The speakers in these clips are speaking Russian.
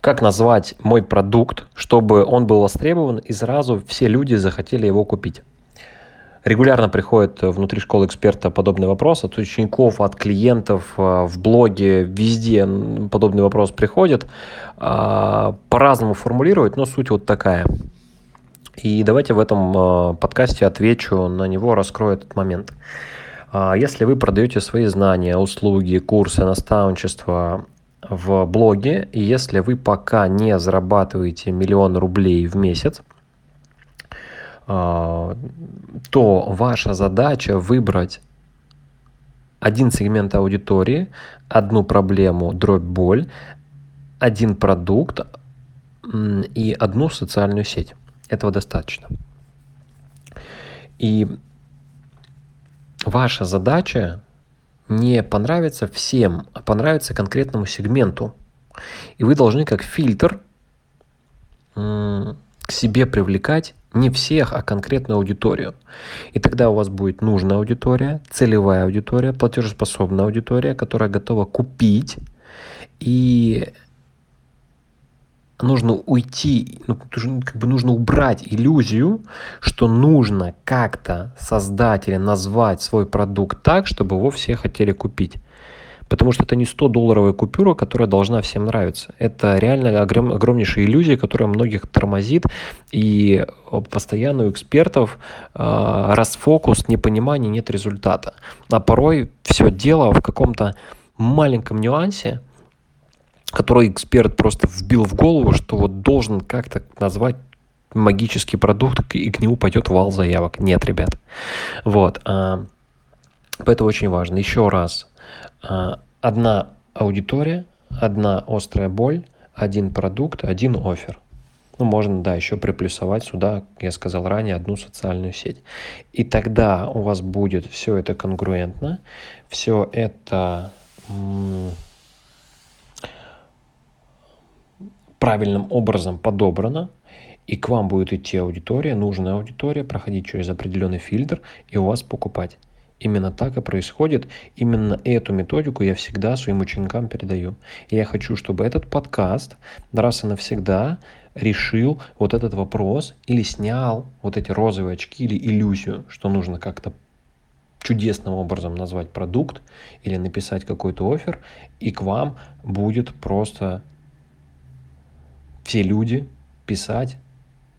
как назвать мой продукт, чтобы он был востребован и сразу все люди захотели его купить. Регулярно приходят внутри школы эксперта подобные вопросы от учеников, от клиентов, э, в блоге, везде подобный вопрос приходит. А, по-разному формулируют, но суть вот такая. И давайте в этом э, подкасте отвечу на него, раскрою этот момент. А, если вы продаете свои знания, услуги, курсы, наставничество в блоге, и если вы пока не зарабатываете миллион рублей в месяц, а, то ваша задача выбрать один сегмент аудитории, одну проблему, дробь боль, один продукт и одну социальную сеть. Этого достаточно. И ваша задача не понравится всем, а понравится конкретному сегменту. И вы должны как фильтр к себе привлекать не всех, а конкретную аудиторию. И тогда у вас будет нужная аудитория, целевая аудитория, платежеспособная аудитория, которая готова купить. И нужно уйти, ну, как бы нужно убрать иллюзию, что нужно как-то создать или назвать свой продукт так, чтобы его все хотели купить. Потому что это не 100-долларовая купюра, которая должна всем нравиться. Это реально огром, огромнейшая иллюзия, которая многих тормозит. И постоянно у экспертов э, расфокус, непонимание, нет результата. А порой все дело в каком-то маленьком нюансе, который эксперт просто вбил в голову, что вот должен как-то назвать магический продукт, и к нему пойдет вал заявок. Нет, ребят. Вот. А, поэтому очень важно. Еще раз. А, одна аудитория, одна острая боль, один продукт, один офер. Ну, можно, да, еще приплюсовать сюда, я сказал ранее, одну социальную сеть. И тогда у вас будет все это конгруентно, все это правильным образом подобрано, и к вам будет идти аудитория, нужная аудитория, проходить через определенный фильтр и у вас покупать. Именно так и происходит. Именно эту методику я всегда своим ученикам передаю. И я хочу, чтобы этот подкаст раз и навсегда решил вот этот вопрос или снял вот эти розовые очки или иллюзию, что нужно как-то чудесным образом назвать продукт или написать какой-то офер, и к вам будет просто все люди писать,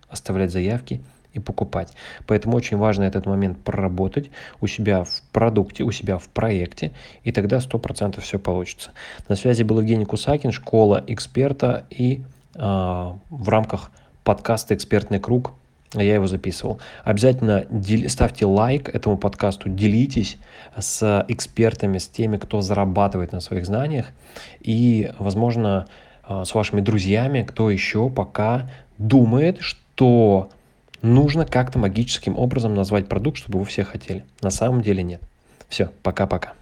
оставлять заявки и покупать. Поэтому очень важно этот момент проработать у себя в продукте, у себя в проекте, и тогда 100% все получится. На связи был Евгений Кусакин, школа эксперта, и э, в рамках подкаста «Экспертный круг» я его записывал. Обязательно ставьте лайк этому подкасту, делитесь с экспертами, с теми, кто зарабатывает на своих знаниях, и, возможно, с вашими друзьями, кто еще пока думает, что нужно как-то магическим образом назвать продукт, чтобы вы все хотели. На самом деле нет. Все, пока-пока.